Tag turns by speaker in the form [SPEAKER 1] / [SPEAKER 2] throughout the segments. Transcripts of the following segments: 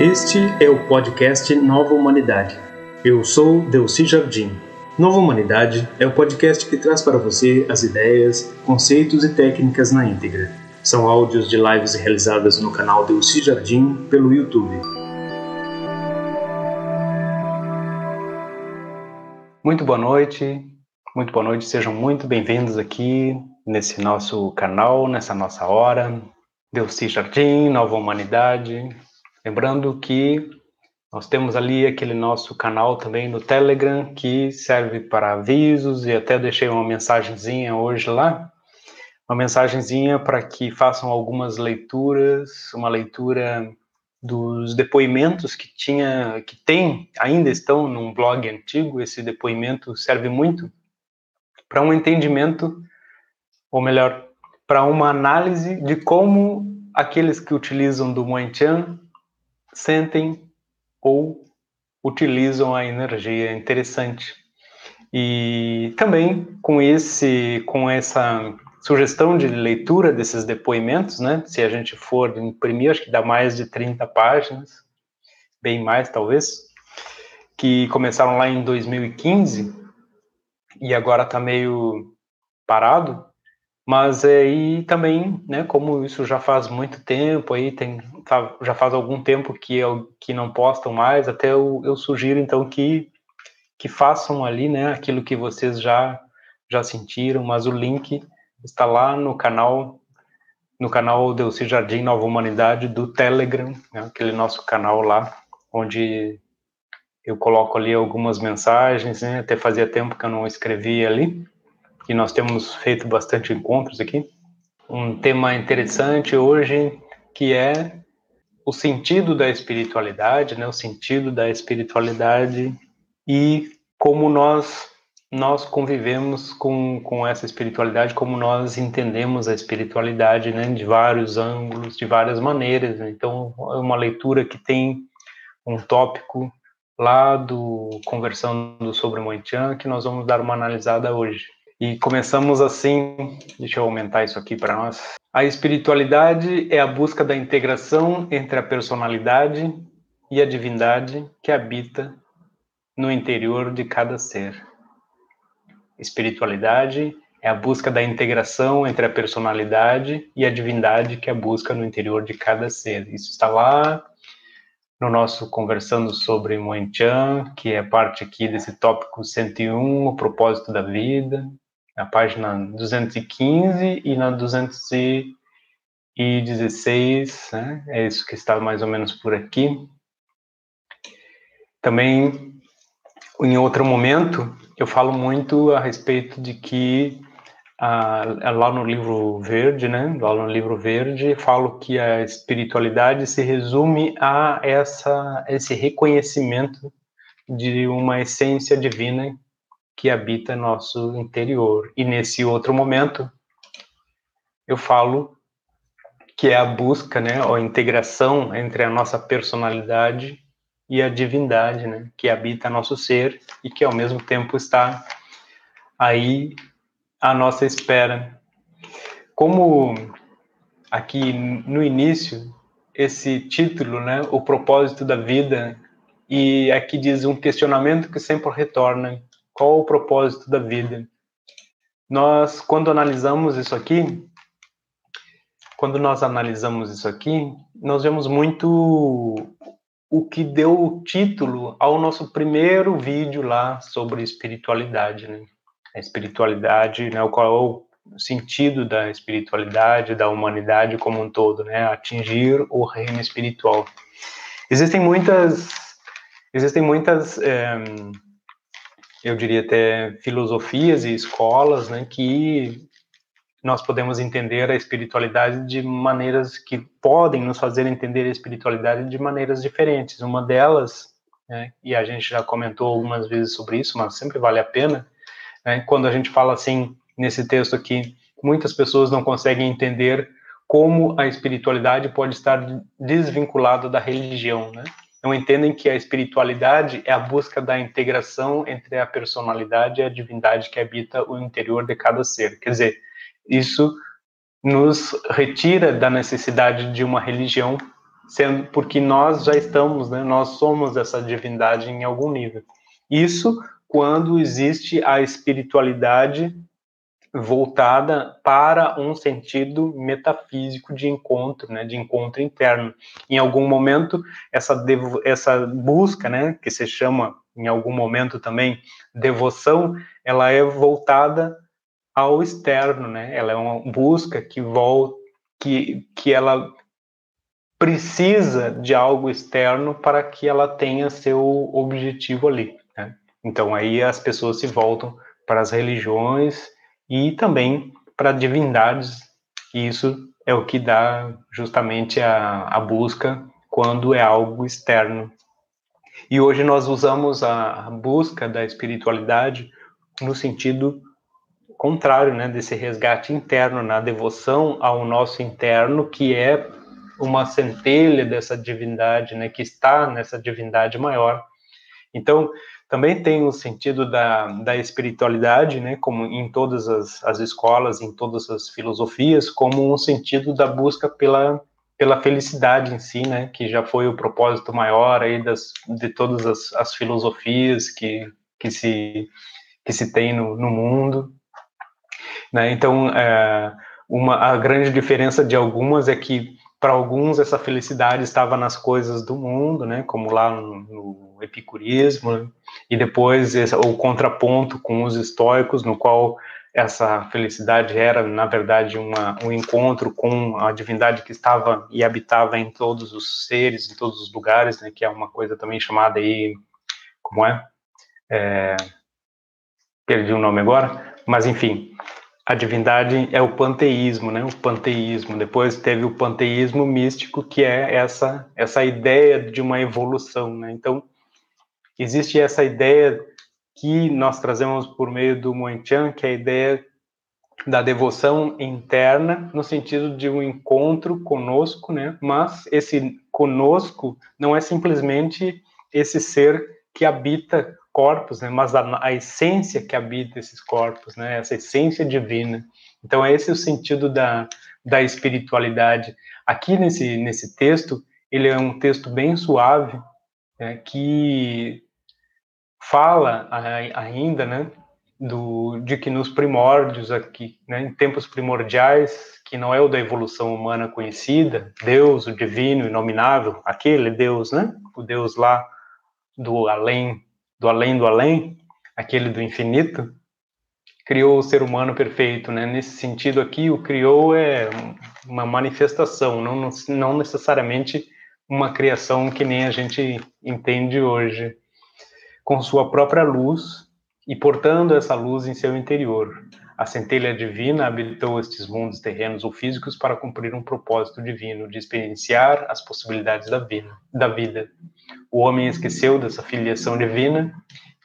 [SPEAKER 1] Este é o podcast Nova Humanidade. Eu sou Delci Jardim. Nova Humanidade é o podcast que traz para você as ideias, conceitos e técnicas na íntegra. São áudios de lives realizadas no canal Delci Jardim pelo YouTube. Muito boa noite, muito boa noite, sejam muito bem-vindos aqui nesse nosso canal, nessa nossa hora. Delci Jardim, Nova Humanidade, Lembrando que nós temos ali aquele nosso canal também no Telegram que serve para avisos e até deixei uma mensagenzinha hoje lá, uma mensagenzinha para que façam algumas leituras, uma leitura dos depoimentos que tinha, que tem, ainda estão num blog antigo. Esse depoimento serve muito para um entendimento, ou melhor, para uma análise de como aqueles que utilizam do Moenchan sentem ou utilizam a energia interessante. E também com esse com essa sugestão de leitura desses depoimentos, né? Se a gente for imprimir, acho que dá mais de 30 páginas, bem mais talvez, que começaram lá em 2015 e agora está meio parado, mas aí também, né, como isso já faz muito tempo, aí tem, tá, já faz algum tempo que, eu, que não postam mais, até eu, eu sugiro então que, que façam ali, né, aquilo que vocês já, já sentiram, mas o link está lá no canal, no canal Delci Jardim Nova Humanidade do Telegram, né, aquele nosso canal lá, onde eu coloco ali algumas mensagens, né, até fazia tempo que eu não escrevia ali, e nós temos feito bastante encontros aqui. Um tema interessante hoje que é o sentido da espiritualidade, né? O sentido da espiritualidade e como nós nós convivemos com, com essa espiritualidade, como nós entendemos a espiritualidade, né? De vários ângulos, de várias maneiras. Né? Então, é uma leitura que tem um tópico lá do Conversando sobre Moitian que nós vamos dar uma analisada hoje. E começamos assim, deixa eu aumentar isso aqui para nós. A espiritualidade é a busca da integração entre a personalidade e a divindade que habita no interior de cada ser. Espiritualidade é a busca da integração entre a personalidade e a divindade que a busca no interior de cada ser. Isso está lá no nosso conversando sobre Moenchan, que é parte aqui desse tópico 101, o propósito da vida, na página 215 e na 216, né? é isso que está mais ou menos por aqui. Também, em outro momento, eu falo muito a respeito de que ah, lá no livro verde, né? Lá no livro verde, falo que a espiritualidade se resume a essa esse reconhecimento de uma essência divina que habita nosso interior. E nesse outro momento, eu falo que é a busca, né, a integração entre a nossa personalidade e a divindade, né, que habita nosso ser e que ao mesmo tempo está aí à nossa espera. Como aqui no início esse título, né, o propósito da vida, e aqui diz um questionamento que sempre retorna qual o propósito da vida? Nós, quando analisamos isso aqui, quando nós analisamos isso aqui, nós vemos muito o que deu o título ao nosso primeiro vídeo lá sobre espiritualidade, né? A espiritualidade, né? Qual é o sentido da espiritualidade, da humanidade como um todo, né? Atingir o reino espiritual. Existem muitas, existem muitas é, eu diria até filosofias e escolas, né, que nós podemos entender a espiritualidade de maneiras que podem nos fazer entender a espiritualidade de maneiras diferentes. Uma delas, né, e a gente já comentou algumas vezes sobre isso, mas sempre vale a pena, né, quando a gente fala assim nesse texto aqui, muitas pessoas não conseguem entender como a espiritualidade pode estar desvinculada da religião, né? Não entendem que a espiritualidade é a busca da integração entre a personalidade e a divindade que habita o interior de cada ser. Quer dizer, isso nos retira da necessidade de uma religião sendo porque nós já estamos, né, nós somos essa divindade em algum nível. Isso quando existe a espiritualidade voltada para um sentido metafísico de encontro, né, de encontro interno. Em algum momento essa essa busca, né, que se chama em algum momento também devoção, ela é voltada ao externo, né? Ela é uma busca que volta que que ela precisa de algo externo para que ela tenha seu objetivo ali. Né? Então aí as pessoas se voltam para as religiões e também para divindades. Isso é o que dá justamente a, a busca quando é algo externo. E hoje nós usamos a, a busca da espiritualidade no sentido contrário, né, desse resgate interno, na devoção ao nosso interno, que é uma centelha dessa divindade, né, que está nessa divindade maior. Então, também tem o sentido da, da espiritualidade, né, como em todas as, as escolas, em todas as filosofias, como um sentido da busca pela, pela felicidade em si, né, que já foi o propósito maior aí das, de todas as, as filosofias que, que, se, que se tem no, no mundo. Né? Então, é, uma, a grande diferença de algumas é que para alguns essa felicidade estava nas coisas do mundo, né, como lá no, no epicurismo, né? e depois esse, o contraponto com os estoicos, no qual essa felicidade era, na verdade, uma, um encontro com a divindade que estava e habitava em todos os seres, em todos os lugares, né, que é uma coisa também chamada aí, como é? é perdi o nome agora, mas enfim, a divindade é o panteísmo, né? O panteísmo. Depois teve o panteísmo místico, que é essa essa ideia de uma evolução, né? Então existe essa ideia que nós trazemos por meio do Moenchan, que é a ideia da devoção interna, no sentido de um encontro conosco, né? Mas esse conosco não é simplesmente esse ser que habita corpos, né, mas a, a, essência que habita esses corpos, né, essa essência divina. Então, esse é o sentido da, da espiritualidade. Aqui nesse, nesse texto, ele é um texto bem suave, né, que fala ainda, né, do, de que nos primórdios aqui, né, em tempos primordiais, que não é o da evolução humana conhecida, Deus, o divino, inominável, aquele Deus, né, o Deus lá do além do além do além, aquele do infinito, criou o ser humano perfeito, né? Nesse sentido aqui, o criou é uma manifestação, não, não necessariamente uma criação que nem a gente entende hoje, com sua própria luz e portando essa luz em seu interior. A centelha divina habilitou estes mundos terrenos ou físicos para cumprir um propósito divino de experienciar as possibilidades da vida. Da vida. O homem esqueceu dessa filiação divina,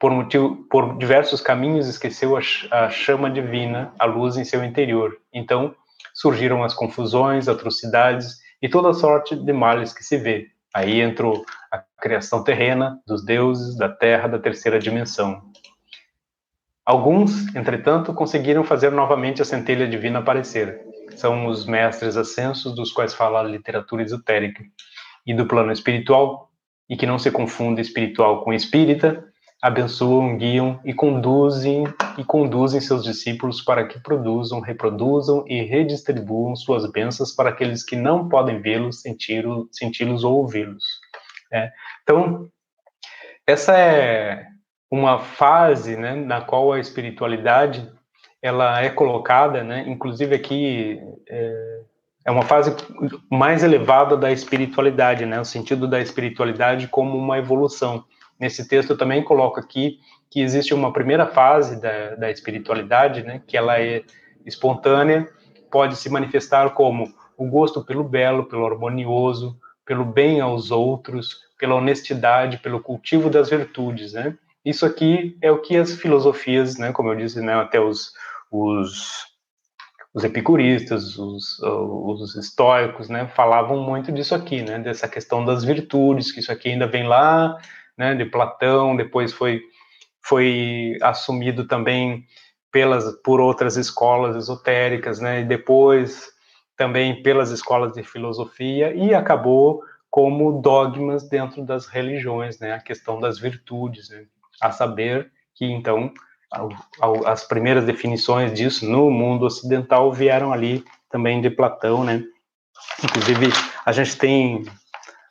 [SPEAKER 1] por, motivo, por diversos caminhos esqueceu a, a chama divina, a luz em seu interior. Então surgiram as confusões, atrocidades e toda sorte de males que se vê. Aí entrou a criação terrena dos deuses, da terra, da terceira dimensão. Alguns, entretanto, conseguiram fazer novamente a centelha divina aparecer. São os mestres ascensos dos quais fala a literatura esotérica. E do plano espiritual, e que não se confunde espiritual com espírita, abençoam, guiam e conduzem e conduzem seus discípulos para que produzam, reproduzam e redistribuam suas bênçãos para aqueles que não podem vê-los, senti-los ou ouvi-los. É. Então, essa é uma fase né, na qual a espiritualidade ela é colocada, né, inclusive aqui é, é uma fase mais elevada da espiritualidade, né, o sentido da espiritualidade como uma evolução. Nesse texto eu também coloco aqui que existe uma primeira fase da, da espiritualidade, né, que ela é espontânea, pode se manifestar como o gosto pelo belo, pelo harmonioso, pelo bem aos outros, pela honestidade, pelo cultivo das virtudes, né? Isso aqui é o que as filosofias, né, como eu disse, né, até os, os, os epicuristas, os, os estoicos, né, falavam muito disso aqui, né, dessa questão das virtudes, que isso aqui ainda vem lá, né, de Platão, depois foi, foi assumido também pelas, por outras escolas esotéricas, né, e depois também pelas escolas de filosofia, e acabou como dogmas dentro das religiões, né? A questão das virtudes, né? A saber que então as primeiras definições disso no mundo ocidental vieram ali também de Platão, né? Inclusive a gente tem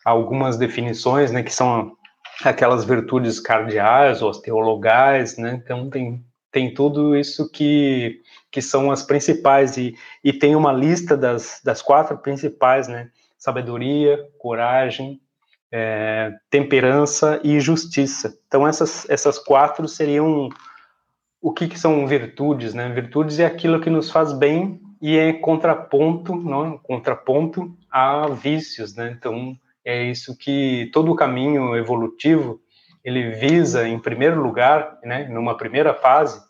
[SPEAKER 1] algumas definições, né, que são aquelas virtudes cardeais ou as teologais, né? Então tem tem tudo isso que que são as principais e, e tem uma lista das, das quatro principais, né? Sabedoria, coragem, é, temperança e justiça. Então essas essas quatro seriam o que, que são virtudes, né? Virtudes é aquilo que nos faz bem e é contraponto, não? Contraponto a vícios, né? Então é isso que todo o caminho evolutivo ele visa, em primeiro lugar, né, numa primeira fase,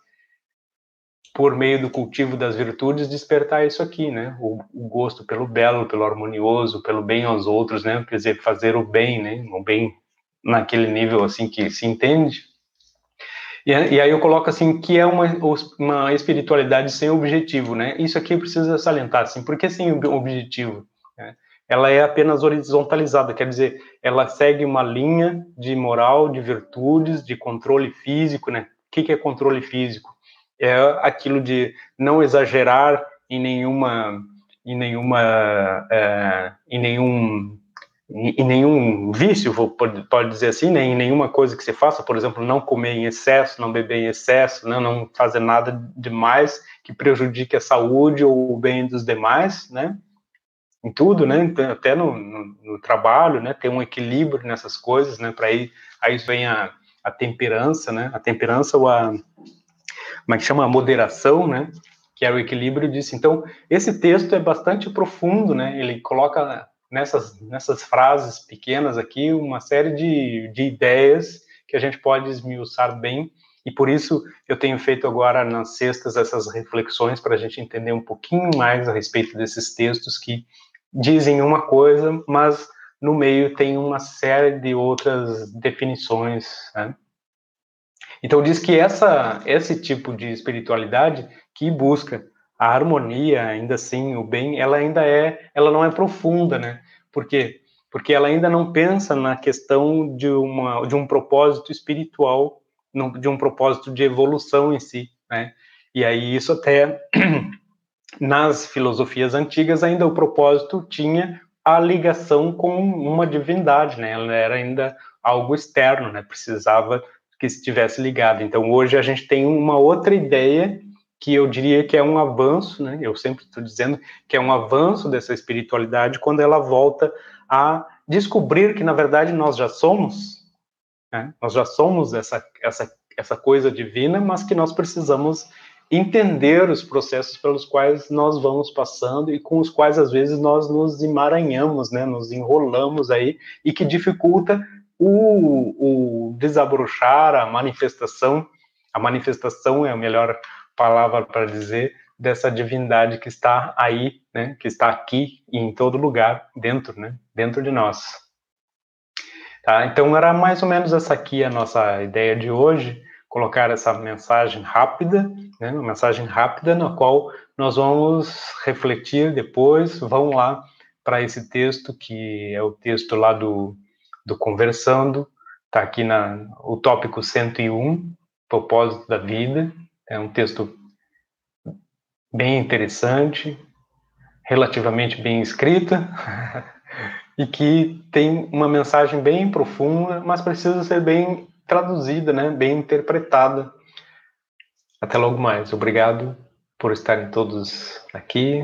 [SPEAKER 1] por meio do cultivo das virtudes, despertar isso aqui, né, o, o, gosto pelo belo, pelo harmonioso, pelo bem aos outros, né, quer dizer, fazer o bem, né, o bem naquele nível assim que se entende. E, e aí eu coloco assim que é uma, uma espiritualidade sem objetivo, né? Isso aqui precisa salientar, assim, porque sem objetivo? Né? ela é apenas horizontalizada, quer dizer, ela segue uma linha de moral, de virtudes, de controle físico, né? O que é controle físico? É aquilo de não exagerar em nenhuma, em nenhuma, é, em nenhum, em, nenhum vício, pode, pode dizer assim, né? Em nenhuma coisa que você faça, por exemplo, não comer em excesso, não beber em excesso, né? não fazer nada demais que prejudique a saúde ou o bem dos demais, né? em tudo, né? Então, até no, no, no, trabalho, né? Ter um equilíbrio nessas coisas, né? Para aí, aí vem a, a temperança, né? A temperança ou a como é chama a moderação, né? Que é o equilíbrio disso. Então, esse texto é bastante profundo, né? Ele coloca nessas nessas frases pequenas aqui uma série de, de ideias que a gente pode esmiuçar bem e por isso eu tenho feito agora nas sextas essas reflexões para a gente entender um pouquinho mais a respeito desses textos que dizem uma coisa, mas no meio tem uma série de outras definições. Né? Então diz que essa esse tipo de espiritualidade que busca a harmonia, ainda assim, o bem, ela ainda é, ela não é profunda, né? Por quê? Porque ela ainda não pensa na questão de uma de um propósito espiritual, de um propósito de evolução em si, né? E aí isso até nas filosofias antigas ainda o propósito tinha a ligação com uma divindade, né? Ela era ainda algo externo, né? Precisava que estivesse ligado. Então hoje a gente tem uma outra ideia que eu diria que é um avanço, né? Eu sempre estou dizendo que é um avanço dessa espiritualidade quando ela volta a descobrir que na verdade nós já somos, né? nós já somos essa essa essa coisa divina, mas que nós precisamos entender os processos pelos quais nós vamos passando e com os quais às vezes nós nos emaranhamos, né, nos enrolamos aí e que dificulta o, o desabrochar, a manifestação. A manifestação é a melhor palavra para dizer dessa divindade que está aí, né, que está aqui e em todo lugar dentro, né, dentro de nós. Tá? Então era mais ou menos essa aqui a nossa ideia de hoje colocar essa mensagem rápida, né, uma mensagem rápida na qual nós vamos refletir depois, vão lá para esse texto que é o texto lá do, do Conversando, está aqui na o tópico 101, propósito da vida, é um texto bem interessante, relativamente bem escrita, e que tem uma mensagem bem profunda, mas precisa ser bem traduzida, né, bem interpretada. Até logo mais. Obrigado por estarem todos aqui.